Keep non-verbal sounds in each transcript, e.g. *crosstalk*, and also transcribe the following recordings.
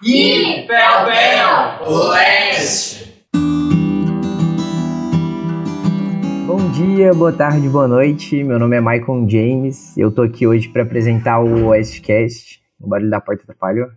E Pel Pel Oeste. Bom dia, boa tarde, boa noite. Meu nome é Michael James. Eu tô aqui hoje para apresentar o Oestcast. O barulho da porta atrapalhou.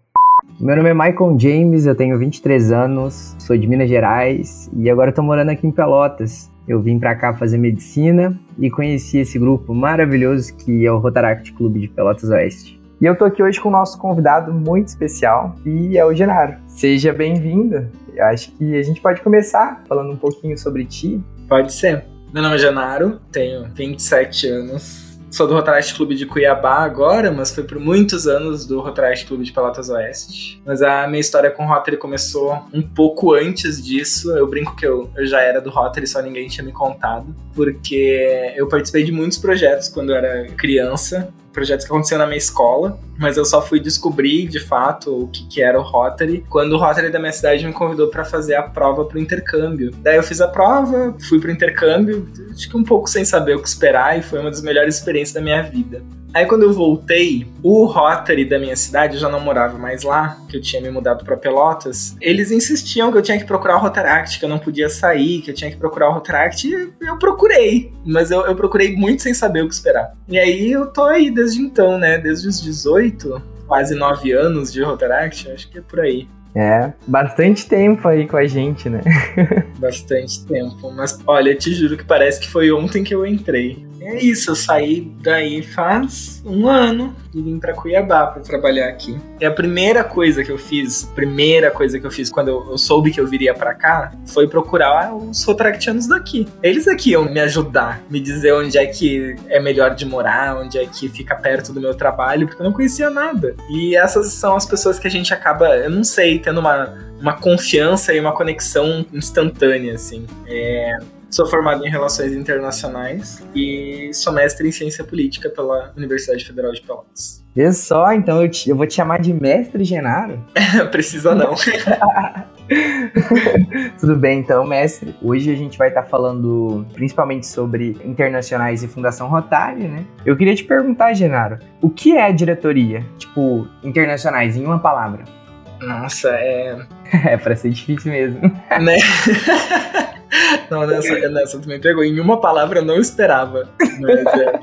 Meu nome é Michael James, eu tenho 23 anos, sou de Minas Gerais e agora tô morando aqui em Pelotas. Eu vim para cá fazer medicina e conheci esse grupo maravilhoso que é o Rotaract Clube de Pelotas Oeste. E eu tô aqui hoje com o nosso convidado muito especial, que é o Genaro. Seja bem-vindo. Eu acho que a gente pode começar falando um pouquinho sobre ti. Pode ser. Meu nome é Genaro, tenho 27 anos, Sou do Rotaract Clube de Cuiabá agora, mas fui por muitos anos do Rotaract Clube de Pelotas Oeste. Mas a minha história com o Rotary começou um pouco antes disso. Eu brinco que eu, eu já era do Rotary, só ninguém tinha me contado. Porque eu participei de muitos projetos quando eu era criança projetos que aconteciam na minha escola, mas eu só fui descobrir de fato o que, que era o Rotary quando o Rotary da minha cidade me convidou para fazer a prova pro intercâmbio. Daí eu fiz a prova, fui pro intercâmbio, acho que um pouco sem saber o que esperar e foi uma das melhores experiências da minha vida. Aí quando eu voltei, o Rotary da minha cidade, eu já não morava mais lá, que eu tinha me mudado para Pelotas, eles insistiam que eu tinha que procurar o Rotaract, que eu não podia sair, que eu tinha que procurar o Rotaract, e eu procurei. Mas eu, eu procurei muito sem saber o que esperar. E aí eu tô aí desde então, né? Desde os 18, quase 9 anos de Rotaract, acho que é por aí. É, bastante tempo aí com a gente, né? *laughs* bastante tempo. Mas olha, te juro que parece que foi ontem que eu entrei. É isso, eu saí daí faz um ano e vim para Cuiabá para trabalhar aqui. E a primeira coisa que eu fiz, primeira coisa que eu fiz quando eu, eu soube que eu viria para cá, foi procurar os Rotractianos daqui. Eles aqui iam me ajudar, me dizer onde é que é melhor de morar, onde é que fica perto do meu trabalho, porque eu não conhecia nada. E essas são as pessoas que a gente acaba, eu não sei, tendo uma, uma confiança e uma conexão instantânea, assim. É, Sou formado em Relações Internacionais e sou mestre em Ciência Política pela Universidade Federal de Pelotas. Vê só, então eu, te, eu vou te chamar de Mestre Genaro? *laughs* Precisa não. *laughs* Tudo bem, então, mestre. Hoje a gente vai estar tá falando principalmente sobre internacionais e Fundação Rotary, né? Eu queria te perguntar, Genaro, o que é a diretoria? Tipo, internacionais, em uma palavra. Nossa, é. *laughs* é, pra ser difícil mesmo. Né? Não, nessa, nessa também pegou. Em uma palavra eu não esperava. Mas é,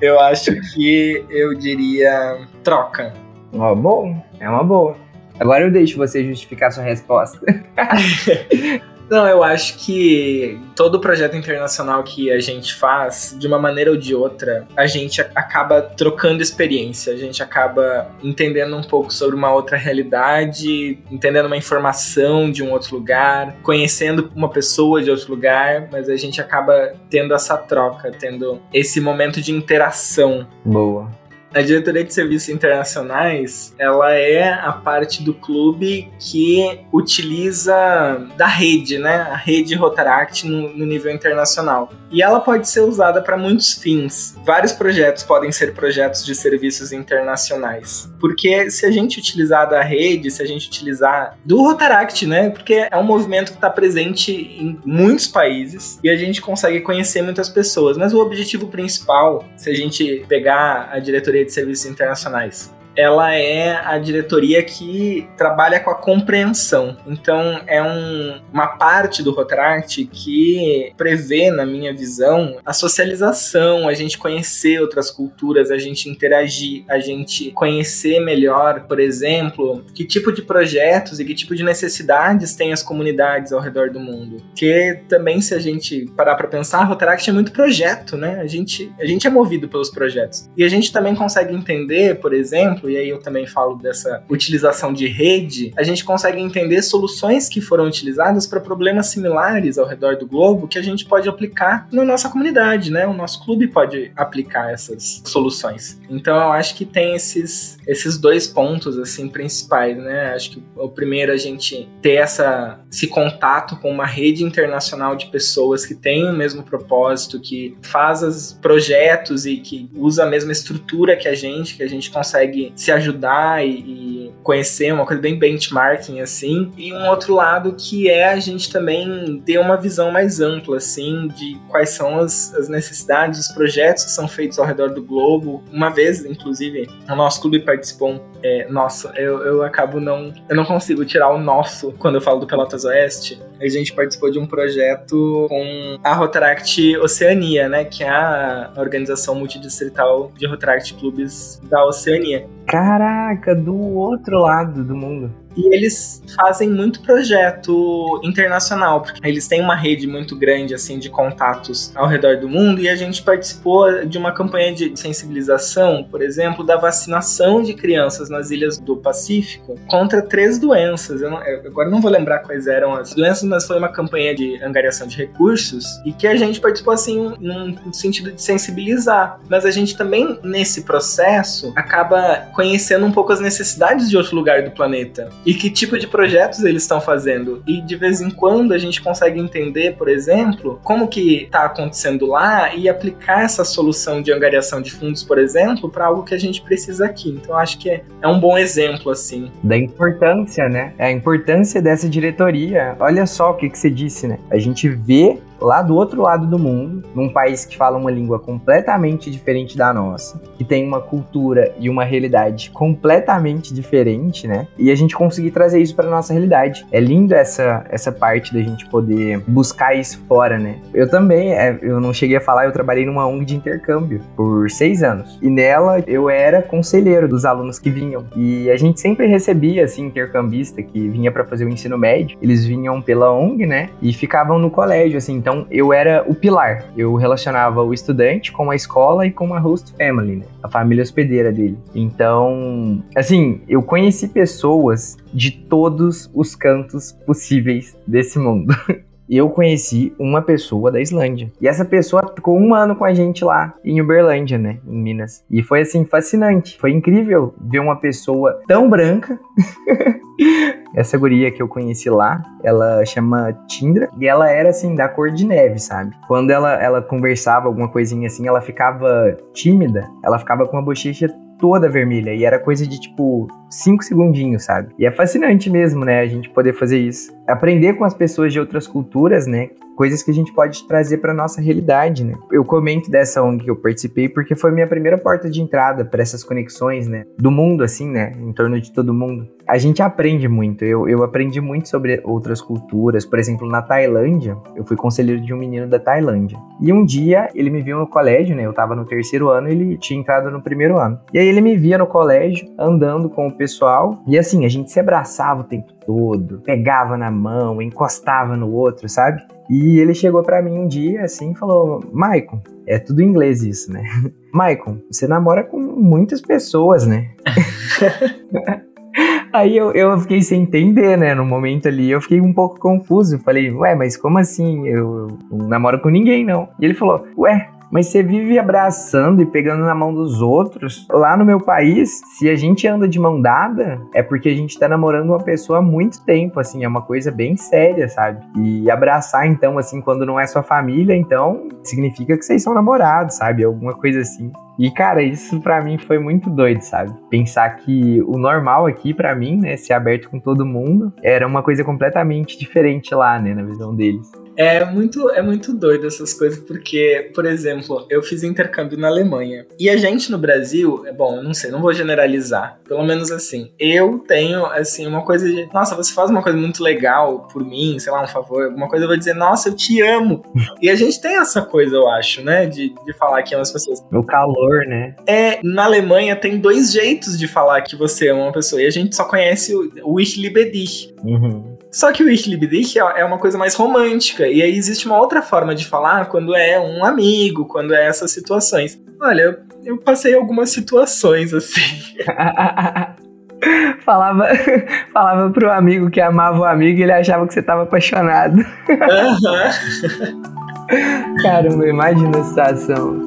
eu acho que eu diria troca. Ó, bom, é uma boa. Agora eu deixo você justificar sua resposta. *laughs* Não, eu acho que todo projeto internacional que a gente faz, de uma maneira ou de outra, a gente acaba trocando experiência, a gente acaba entendendo um pouco sobre uma outra realidade, entendendo uma informação de um outro lugar, conhecendo uma pessoa de outro lugar, mas a gente acaba tendo essa troca, tendo esse momento de interação. Boa. A diretoria de serviços internacionais, ela é a parte do clube que utiliza da rede, né? A rede Rotaract no, no nível internacional. E ela pode ser usada para muitos fins. Vários projetos podem ser projetos de serviços internacionais. Porque se a gente utilizar da rede, se a gente utilizar do Rotaract, né? Porque é um movimento que está presente em muitos países e a gente consegue conhecer muitas pessoas. Mas o objetivo principal, se a gente pegar a diretoria de Serviços Internacionais ela é a diretoria que trabalha com a compreensão. Então, é um, uma parte do Rotaract que prevê, na minha visão, a socialização, a gente conhecer outras culturas, a gente interagir, a gente conhecer melhor, por exemplo, que tipo de projetos e que tipo de necessidades tem as comunidades ao redor do mundo. Que também, se a gente parar para pensar, Rotaract é muito projeto, né? A gente, a gente é movido pelos projetos. E a gente também consegue entender, por exemplo, e aí eu também falo dessa utilização de rede, a gente consegue entender soluções que foram utilizadas para problemas similares ao redor do globo que a gente pode aplicar na nossa comunidade, né? O nosso clube pode aplicar essas soluções. Então eu acho que tem esses, esses dois pontos assim principais, né? Acho que o primeiro é a gente ter essa, esse contato com uma rede internacional de pessoas que têm o mesmo propósito, que faz os projetos e que usa a mesma estrutura que a gente, que a gente consegue se ajudar e, e conhecer, uma coisa bem benchmarking, assim. E um outro lado que é a gente também ter uma visão mais ampla, assim, de quais são as, as necessidades, os projetos que são feitos ao redor do globo. Uma vez, inclusive, o nosso clube participou. É, nossa, eu, eu acabo não. Eu não consigo tirar o nosso quando eu falo do Pelotas Oeste. A gente participou de um projeto com a Rotaract Oceania, né? Que é a organização multidistrital de Rotaract Clubes da Oceania. Caraca, do outro lado do mundo. E eles fazem muito projeto internacional, porque eles têm uma rede muito grande assim de contatos ao redor do mundo e a gente participou de uma campanha de sensibilização, por exemplo, da vacinação de crianças nas ilhas do Pacífico contra três doenças. Eu, não, eu agora não vou lembrar quais eram as doenças, mas foi uma campanha de angariação de recursos e que a gente participou assim num sentido de sensibilizar. Mas a gente também nesse processo acaba conhecendo um pouco as necessidades de outro lugar do planeta e que tipo de projetos eles estão fazendo. E de vez em quando a gente consegue entender, por exemplo, como que está acontecendo lá e aplicar essa solução de angariação de fundos, por exemplo, para algo que a gente precisa aqui. Então acho que é, é um bom exemplo assim. Da importância, né? É a importância dessa diretoria. Olha só o que, que você disse, né? A gente vê lá do outro lado do mundo, num país que fala uma língua completamente diferente da nossa, que tem uma cultura e uma realidade completamente diferente, né? E a gente conseguir trazer isso para nossa realidade. É lindo essa essa parte da gente poder buscar isso fora, né? Eu também, é, eu não cheguei a falar, eu trabalhei numa ONG de intercâmbio por seis anos e nela eu era conselheiro dos alunos que vinham e a gente sempre recebia assim intercambista que vinha para fazer o ensino médio. Eles vinham pela ONG, né? E ficavam no colégio, assim. Então então eu era o pilar. Eu relacionava o estudante com a escola e com a host family, né? A família hospedeira dele. Então, assim, eu conheci pessoas de todos os cantos possíveis desse mundo. *laughs* eu conheci uma pessoa da Islândia. E essa pessoa ficou um ano com a gente lá em Uberlândia, né? Em Minas. E foi assim, fascinante. Foi incrível ver uma pessoa tão branca. *laughs* essa guria que eu conheci lá, ela chama Tindra. E ela era assim, da cor de neve, sabe? Quando ela, ela conversava alguma coisinha assim, ela ficava tímida. Ela ficava com a bochecha toda vermelha. E era coisa de tipo cinco segundinhos, sabe? E é fascinante mesmo, né? A gente poder fazer isso. Aprender com as pessoas de outras culturas, né? coisas que a gente pode trazer para nossa realidade, né? Eu comento dessa ONG que eu participei porque foi minha primeira porta de entrada para essas conexões, né? Do mundo, assim, né? Em torno de todo mundo. A gente aprende muito. Eu, eu aprendi muito sobre outras culturas. Por exemplo, na Tailândia, eu fui conselheiro de um menino da Tailândia. E um dia ele me viu no colégio, né? Eu tava no terceiro ano, ele tinha entrado no primeiro ano. E aí ele me via no colégio, andando com o pessoal. E assim, a gente se abraçava o tempo todo, pegava na mão, encostava no outro, sabe? E ele chegou para mim um dia assim e falou: Maicon, é tudo em inglês isso, né? *laughs* Maicon, você namora com muitas pessoas, né? *laughs* Aí eu, eu fiquei sem entender, né? No momento ali, eu fiquei um pouco confuso. Falei, ué, mas como assim? Eu, eu não namoro com ninguém, não. E ele falou, ué, mas você vive abraçando e pegando na mão dos outros. Lá no meu país, se a gente anda de mão dada, é porque a gente tá namorando uma pessoa há muito tempo, assim, é uma coisa bem séria, sabe? E abraçar, então, assim, quando não é sua família, então, significa que vocês são namorados, sabe? Alguma coisa assim. E, cara, isso para mim foi muito doido, sabe? Pensar que o normal aqui para mim, né, ser aberto com todo mundo, era uma coisa completamente diferente lá, né, na visão deles. É muito, é muito doido essas coisas, porque, por exemplo, eu fiz intercâmbio na Alemanha. E a gente no Brasil, é bom, eu não sei, não vou generalizar. Pelo menos assim, eu tenho, assim, uma coisa de, nossa, você faz uma coisa muito legal por mim, sei lá, um favor, alguma coisa, eu vou dizer, nossa, eu te amo. *laughs* e a gente tem essa coisa, eu acho, né, de, de falar que ama as pessoas. O calor, né? É, na Alemanha tem dois jeitos de falar que você ama uma pessoa, e a gente só conhece o, o Ich liebe dich. Uhum. Só que o Ich liebe dich é, é uma coisa mais romântica. E aí existe uma outra forma de falar quando é um amigo, quando é essas situações. Olha, eu, eu passei algumas situações assim. *laughs* falava, *laughs* falava pro amigo que amava o amigo e ele achava que você tava apaixonado. Uhum. *laughs* Caramba, imagina a situação.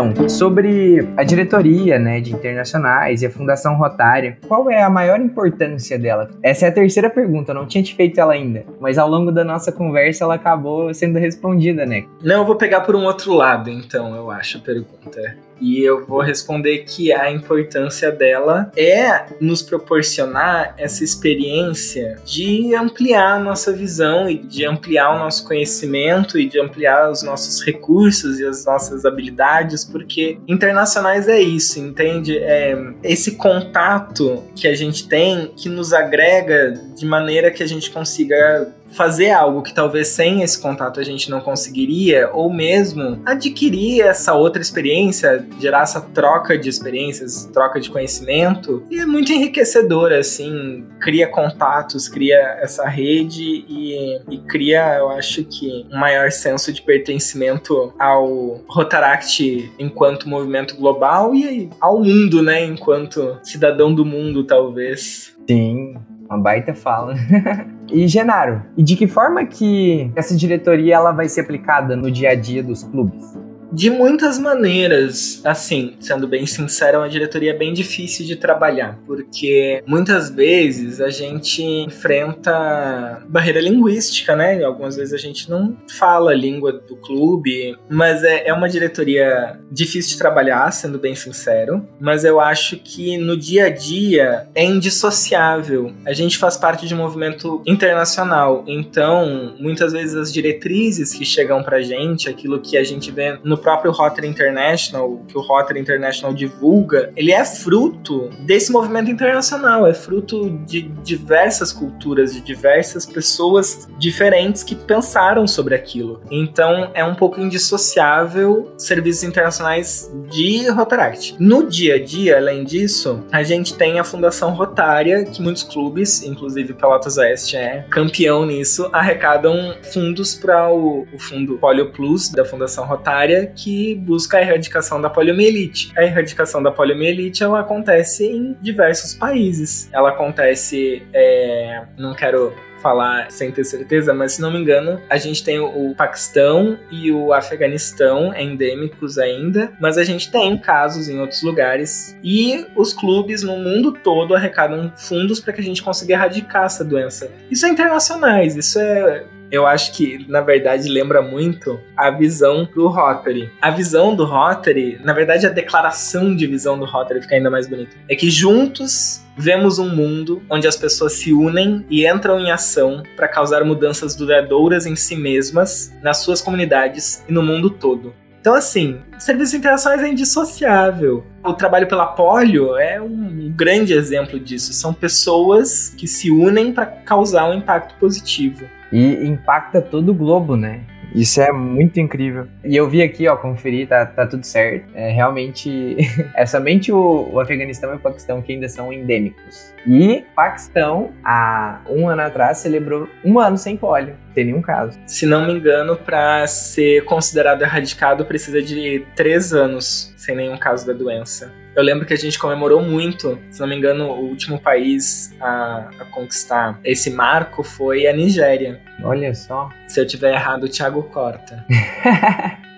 Então, sobre a diretoria né, de internacionais e a Fundação Rotária, qual é a maior importância dela? Essa é a terceira pergunta, eu não tinha te feito ela ainda, mas ao longo da nossa conversa ela acabou sendo respondida, né? Não, eu vou pegar por um outro lado, então, eu acho a pergunta. E eu vou responder que a importância dela é nos proporcionar essa experiência de ampliar a nossa visão e de ampliar o nosso conhecimento e de ampliar os nossos recursos e as nossas habilidades, porque internacionais é isso, entende? É esse contato que a gente tem que nos agrega de maneira que a gente consiga fazer algo que talvez sem esse contato a gente não conseguiria, ou mesmo adquirir essa outra experiência, gerar essa troca de experiências, troca de conhecimento, e é muito enriquecedor, assim, cria contatos, cria essa rede e, e cria, eu acho que, um maior senso de pertencimento ao Rotaract enquanto movimento global e ao mundo, né, enquanto cidadão do mundo, talvez. Sim, uma baita fala. *laughs* e Genaro, e de que forma que essa diretoria ela vai ser aplicada no dia a dia dos clubes? De muitas maneiras, assim, sendo bem sincero, é uma diretoria bem difícil de trabalhar, porque muitas vezes a gente enfrenta barreira linguística, né? Algumas vezes a gente não fala a língua do clube, mas é, é uma diretoria difícil de trabalhar, sendo bem sincero, mas eu acho que no dia a dia é indissociável. A gente faz parte de um movimento internacional, então muitas vezes as diretrizes que chegam pra gente, aquilo que a gente vê no próprio Rotary International, que o Rotary International divulga, ele é fruto desse movimento internacional, é fruto de diversas culturas, de diversas pessoas diferentes que pensaram sobre aquilo. Então é um pouco indissociável serviços internacionais de Rotaract. No dia a dia, além disso, a gente tem a Fundação Rotária, que muitos clubes, inclusive Pelotas Oeste é campeão nisso, arrecadam fundos para o, o fundo Polio Plus da Fundação Rotária, que busca a erradicação da poliomielite. A erradicação da poliomielite ela acontece em diversos países. Ela acontece, é, não quero falar sem ter certeza, mas se não me engano, a gente tem o Paquistão e o Afeganistão endêmicos ainda, mas a gente tem casos em outros lugares e os clubes no mundo todo arrecadam fundos para que a gente consiga erradicar essa doença. Isso é internacionais, isso é eu acho que, na verdade, lembra muito a visão do Rotary. A visão do Rotary, na verdade, a declaração de visão do Rotary fica ainda mais bonita. É que juntos vemos um mundo onde as pessoas se unem e entram em ação para causar mudanças duradouras em si mesmas, nas suas comunidades e no mundo todo. Então, assim, serviços internacionais é indissociável. O trabalho pela polio é um grande exemplo disso. São pessoas que se unem para causar um impacto positivo e impacta todo o globo, né? Isso é muito incrível. E eu vi aqui, ó, conferir, tá, tá tudo certo. É realmente. *laughs* é somente o, o Afeganistão e o Paquistão que ainda são endêmicos. E Paquistão, há um ano atrás, celebrou um ano sem pólio. Tem nenhum caso. Se não me engano, para ser considerado erradicado, precisa de três anos sem nenhum caso da doença. Eu lembro que a gente comemorou muito, se não me engano, o último país a, a conquistar esse marco foi a Nigéria. Olha só. Se eu tiver errado, o Thiago corta. *laughs*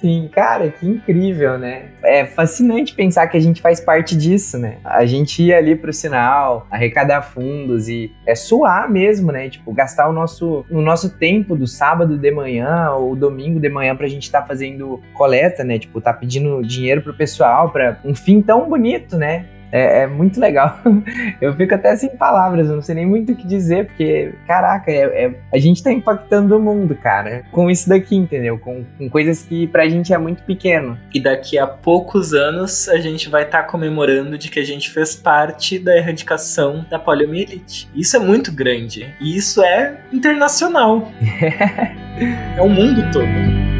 Sim, cara, que incrível, né? É fascinante pensar que a gente faz parte disso, né? A gente ir ali pro sinal, arrecadar fundos e é suar mesmo, né? Tipo, gastar o nosso, o nosso tempo do sábado de manhã ou domingo de manhã pra gente estar tá fazendo coleta, né? Tipo, tá pedindo dinheiro pro pessoal para um fim tão bonito, né? É, é, muito legal. *laughs* Eu fico até sem palavras, eu não sei nem muito o que dizer, porque, caraca, é, é, a gente tá impactando o mundo, cara, com isso daqui, entendeu? Com, com, coisas que pra gente é muito pequeno. E daqui a poucos anos a gente vai estar tá comemorando de que a gente fez parte da erradicação da poliomielite. Isso é muito grande. E isso é internacional. *laughs* é o mundo todo.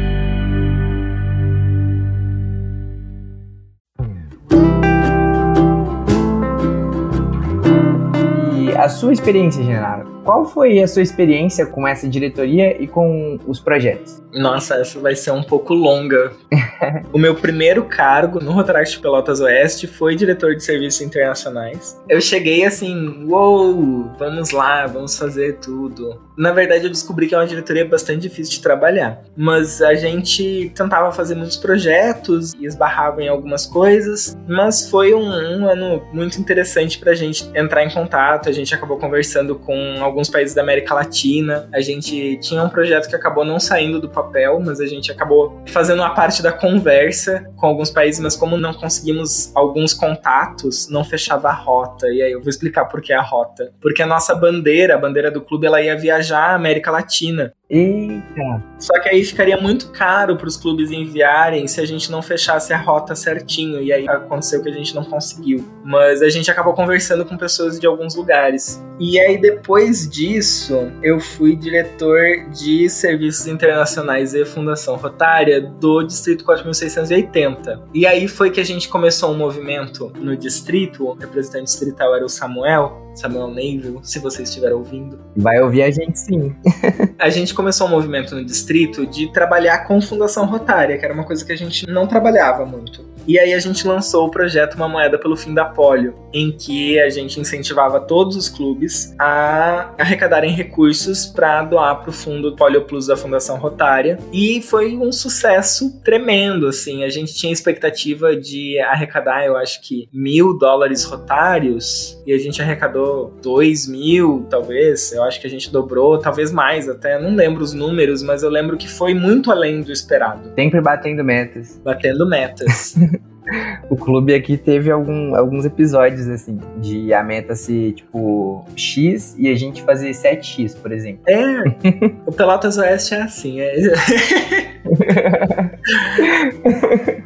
A sua experiência, Genaro, qual foi a sua experiência com essa diretoria e com os projetos? Nossa, essa vai ser um pouco longa. *laughs* o meu primeiro cargo no Rotaract Pelotas Oeste foi diretor de serviços internacionais. Eu cheguei assim, uou, wow, vamos lá, vamos fazer tudo. Na verdade, eu descobri que é uma diretoria bastante difícil de trabalhar, mas a gente tentava fazer muitos projetos e esbarrava em algumas coisas, mas foi um, um ano muito interessante para a gente entrar em contato. A gente acabou conversando com alguns países da América Latina. A gente tinha um projeto que acabou não saindo do papel, mas a gente acabou fazendo uma parte da conversa com alguns países, mas como não conseguimos alguns contatos, não fechava a rota. E aí eu vou explicar por que a rota. Porque a nossa bandeira, a bandeira do clube, ela ia viajar à América Latina. Eita! Só que aí ficaria muito caro para os clubes enviarem se a gente não fechasse a rota certinho. E aí aconteceu que a gente não conseguiu. Mas a gente acabou conversando com pessoas de alguns lugares. E aí depois disso, eu fui diretor de serviços internacionais e Fundação Rotária do Distrito 4680. E aí foi que a gente começou um movimento no distrito. O representante distrital era o Samuel. Samuel Neville, se você estiver ouvindo. Vai ouvir a gente sim. *laughs* a gente começou um movimento no distrito de trabalhar com Fundação Rotária, que era uma coisa que a gente não trabalhava muito. E aí a gente lançou o projeto Uma Moeda pelo Fim da Polio, em que a gente incentivava todos os clubes a arrecadarem recursos para doar para o fundo Polio Plus da Fundação Rotária. E foi um sucesso tremendo, assim. A gente tinha expectativa de arrecadar, eu acho que mil dólares rotários, e a gente arrecadou dois mil, talvez. Eu acho que a gente dobrou, talvez mais até. Não lembro os números, mas eu lembro que foi muito além do esperado. Sempre batendo metas. Batendo metas. *laughs* o clube aqui teve algum, alguns episódios, assim, de a meta ser, tipo, X e a gente fazer 7X, por exemplo. É, o Pelotas Oeste é assim, é... *laughs*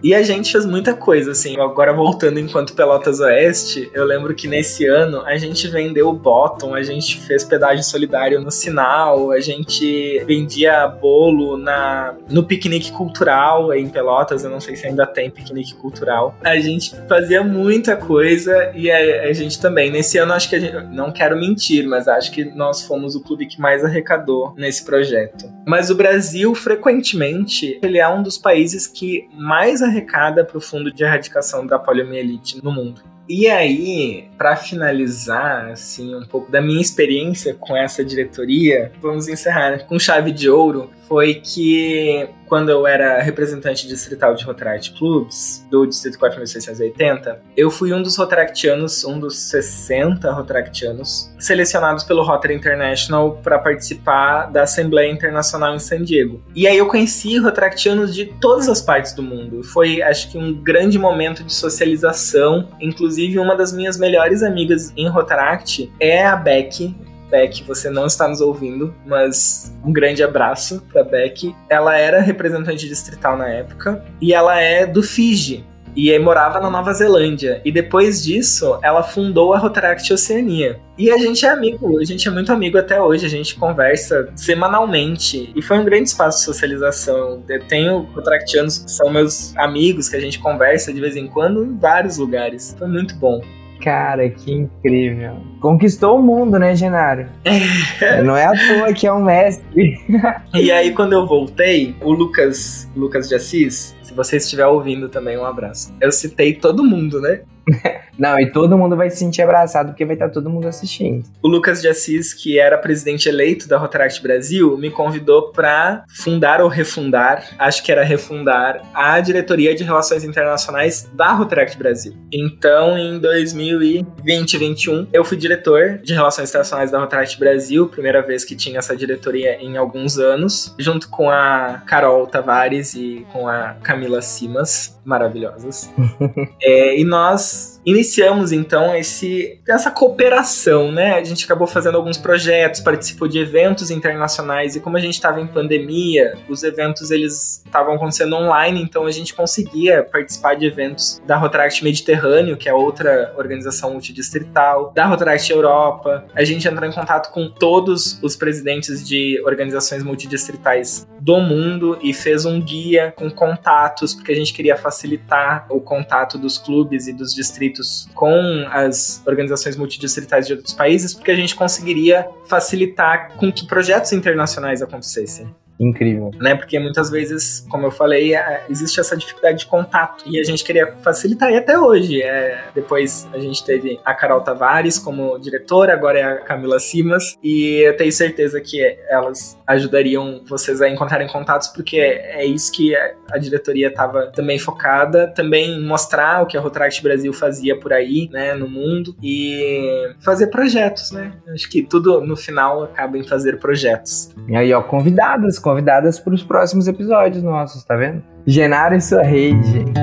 e a gente fez muita coisa, assim. Agora voltando enquanto Pelotas Oeste, eu lembro que nesse ano a gente vendeu o bottom, a gente fez pedágio solidário no sinal, a gente vendia bolo na, no piquenique cultural em Pelotas, eu não sei se ainda tem piquenique cultural. A gente fazia muita coisa e a, a gente também. Nesse ano acho que a gente, não quero mentir, mas acho que nós fomos o clube que mais arrecadou nesse projeto. Mas o Brasil frequentemente ele é um dos países que mais arrecada para o Fundo de Erradicação da Poliomielite no mundo. E aí, para finalizar, assim, um pouco da minha experiência com essa diretoria, vamos encerrar com chave de ouro. Foi que quando eu era representante distrital de Rotaract Clubs, do Distrito 4680, eu fui um dos Rotaractianos, um dos 60 Rotaractianos, selecionados pelo Rotary International para participar da Assembleia Internacional em San Diego. E aí eu conheci Rotaractianos de todas as partes do mundo. Foi, acho que, um grande momento de socialização, inclusive uma das minhas melhores amigas em Rotaract é a Beck. Beck, você não está nos ouvindo, mas um grande abraço para Beck. Ela era representante distrital na época e ela é do Fiji. E morava na Nova Zelândia. E depois disso, ela fundou a Rotaract Oceania. E a gente é amigo, a gente é muito amigo até hoje, a gente conversa semanalmente. E foi um grande espaço de socialização. Eu tenho Rotaractianos que são meus amigos, que a gente conversa de vez em quando em vários lugares. Foi muito bom. Cara, que incrível. Conquistou o mundo, né, Genaro? É. Não é à toa que é um mestre. *laughs* e aí, quando eu voltei, o Lucas, Lucas de Assis, se você estiver ouvindo também, um abraço. Eu citei todo mundo, né? *laughs* Não, e todo mundo vai se sentir abraçado porque vai estar todo mundo assistindo. O Lucas de Assis, que era presidente eleito da Rotaract Brasil, me convidou para fundar ou refundar, acho que era refundar, a diretoria de relações internacionais da Rotaract Brasil. Então, em 2020 2021, eu fui diretor de relações internacionais da Rotaract Brasil, primeira vez que tinha essa diretoria em alguns anos, junto com a Carol Tavares e com a Camila Simas, maravilhosas. *laughs* é, e nós iniciamos então esse, essa cooperação, né? A gente acabou fazendo alguns projetos, participou de eventos internacionais e como a gente estava em pandemia, os eventos eles estavam acontecendo online, então a gente conseguia participar de eventos da Rotaract Mediterrâneo, que é outra organização multidistrital, da Rotaract Europa. A gente entrou em contato com todos os presidentes de organizações multidistritais do mundo e fez um guia com contatos, porque a gente queria facilitar o contato dos clubes e dos distritos com as organizações multidistritais de outros países, porque a gente conseguiria facilitar com que projetos internacionais acontecessem. Incrível. Né? Porque muitas vezes, como eu falei, é, existe essa dificuldade de contato. E a gente queria facilitar, e até hoje. É, depois a gente teve a Carol Tavares como diretora, agora é a Camila Simas. E eu tenho certeza que elas ajudariam vocês a encontrarem contatos, porque é, isso que a diretoria estava também focada. Também mostrar o que a Rotaract Brasil fazia por aí, né, no mundo. E fazer projetos, né? Acho que tudo no final acaba em fazer projetos. E aí, ó, convidados, convidados convidadas para os próximos episódios nossos, tá vendo? Genaro e sua rede. *laughs*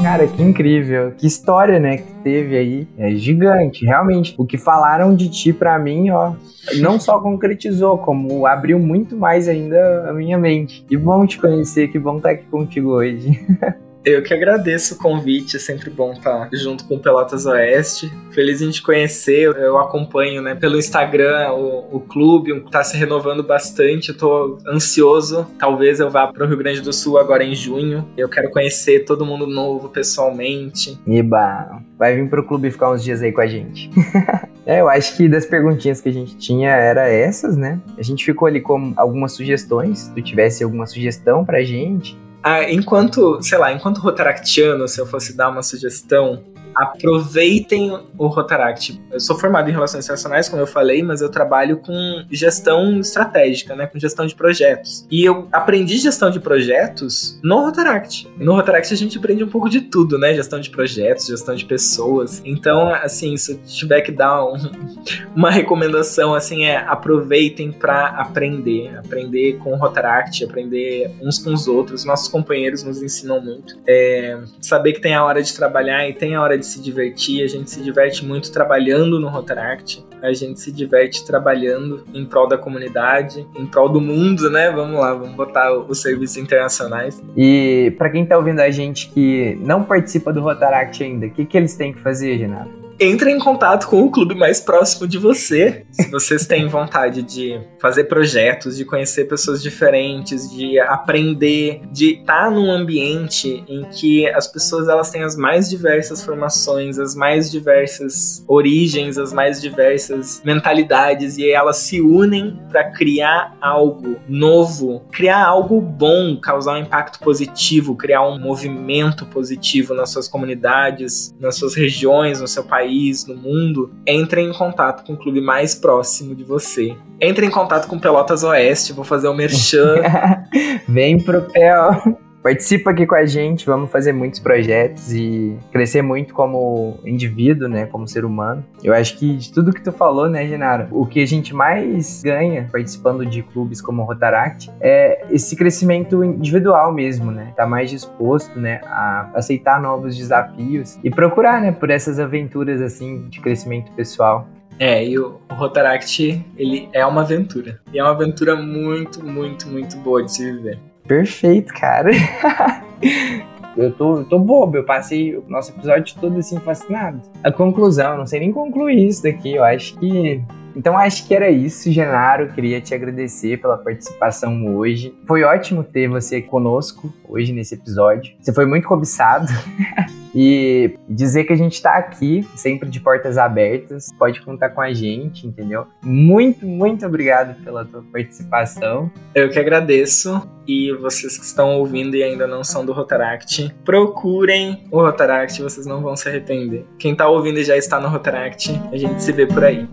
Cara, que incrível. Que história, né, que teve aí. É gigante, realmente. O que falaram de ti para mim, ó, não só concretizou, como abriu muito mais ainda a minha mente. Que bom te conhecer, que bom estar aqui contigo hoje. *laughs* Eu que agradeço o convite, é sempre bom estar junto com o Pelotas Oeste. Feliz em te conhecer, eu acompanho né, pelo Instagram o, o clube, está se renovando bastante, eu tô ansioso. Talvez eu vá para o Rio Grande do Sul agora em junho. Eu quero conhecer todo mundo novo pessoalmente. Iba, vai vir pro clube ficar uns dias aí com a gente. *laughs* é, eu acho que das perguntinhas que a gente tinha era essas, né? A gente ficou ali com algumas sugestões, se tu tivesse alguma sugestão pra gente, ah, enquanto, sei lá, enquanto rotaractiano, se eu fosse dar uma sugestão, aproveitem o Rotaract. Eu sou formado em relações internacionais, como eu falei, mas eu trabalho com gestão estratégica, né, com gestão de projetos. E eu aprendi gestão de projetos no Rotaract. No Rotaract a gente aprende um pouco de tudo, né, gestão de projetos, gestão de pessoas. Então, assim, se eu tiver que dar um, *laughs* uma recomendação, assim, é aproveitem para aprender, aprender com o Rotaract, aprender uns com os outros. Nossos companheiros nos ensinam muito. É, saber que tem a hora de trabalhar e tem a hora de se divertir, a gente se diverte muito trabalhando no Rotaract, a gente se diverte trabalhando em prol da comunidade, em prol do mundo, né? Vamos lá, vamos botar os serviços internacionais. E para quem tá ouvindo a gente que não participa do Rotaract ainda, o que, que eles têm que fazer, Renato? Entre em contato com o clube mais próximo de você. Se vocês têm *laughs* vontade de fazer projetos, de conhecer pessoas diferentes, de aprender, de estar num ambiente em que as pessoas elas têm as mais diversas formações, as mais diversas origens, as mais diversas mentalidades e elas se unem para criar algo novo, criar algo bom, causar um impacto positivo, criar um movimento positivo nas suas comunidades, nas suas regiões, no seu país país, no mundo, entre em contato com o clube mais próximo de você. Entre em contato com Pelotas Oeste, vou fazer o um merchan. *laughs* Vem pro Pel. Participa aqui com a gente, vamos fazer muitos projetos e crescer muito como indivíduo, né, como ser humano. Eu acho que de tudo que tu falou, né, Genaro, o que a gente mais ganha participando de clubes como o Rotaract é esse crescimento individual mesmo, né? Tá mais disposto, né, a aceitar novos desafios e procurar, né, por essas aventuras assim de crescimento pessoal. É, e o, Rotaract, ele é uma aventura. E é uma aventura muito, muito, muito boa de se viver. Perfeito, cara. *laughs* eu tô, eu tô bobo, eu passei o nosso episódio todo assim fascinado. A conclusão, não sei nem concluir isso daqui, eu acho que. Então acho que era isso, Genaro. Queria te agradecer pela participação hoje. Foi ótimo ter você conosco hoje nesse episódio. Você foi muito cobiçado. *laughs* E dizer que a gente está aqui, sempre de portas abertas, pode contar com a gente, entendeu? Muito, muito obrigado pela tua participação. Eu que agradeço. E vocês que estão ouvindo e ainda não são do Rotaract, procurem o Rotaract, vocês não vão se arrepender. Quem está ouvindo e já está no Rotaract, a gente se vê por aí.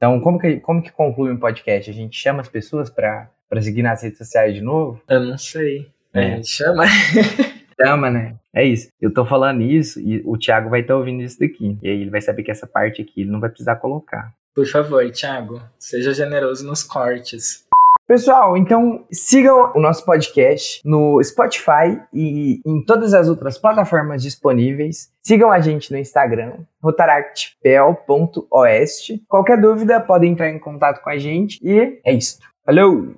Então, como que, como que conclui um podcast? A gente chama as pessoas para seguir nas redes sociais de novo? Eu não sei. É, chama. *laughs* chama, né? É isso. Eu tô falando isso e o Thiago vai estar tá ouvindo isso daqui. E aí ele vai saber que essa parte aqui ele não vai precisar colocar. Por favor, Thiago, seja generoso nos cortes. Pessoal, então sigam o nosso podcast no Spotify e em todas as outras plataformas disponíveis. Sigam a gente no Instagram, rotaractpel.oeste. Qualquer dúvida, podem entrar em contato com a gente. E é isso. Falou!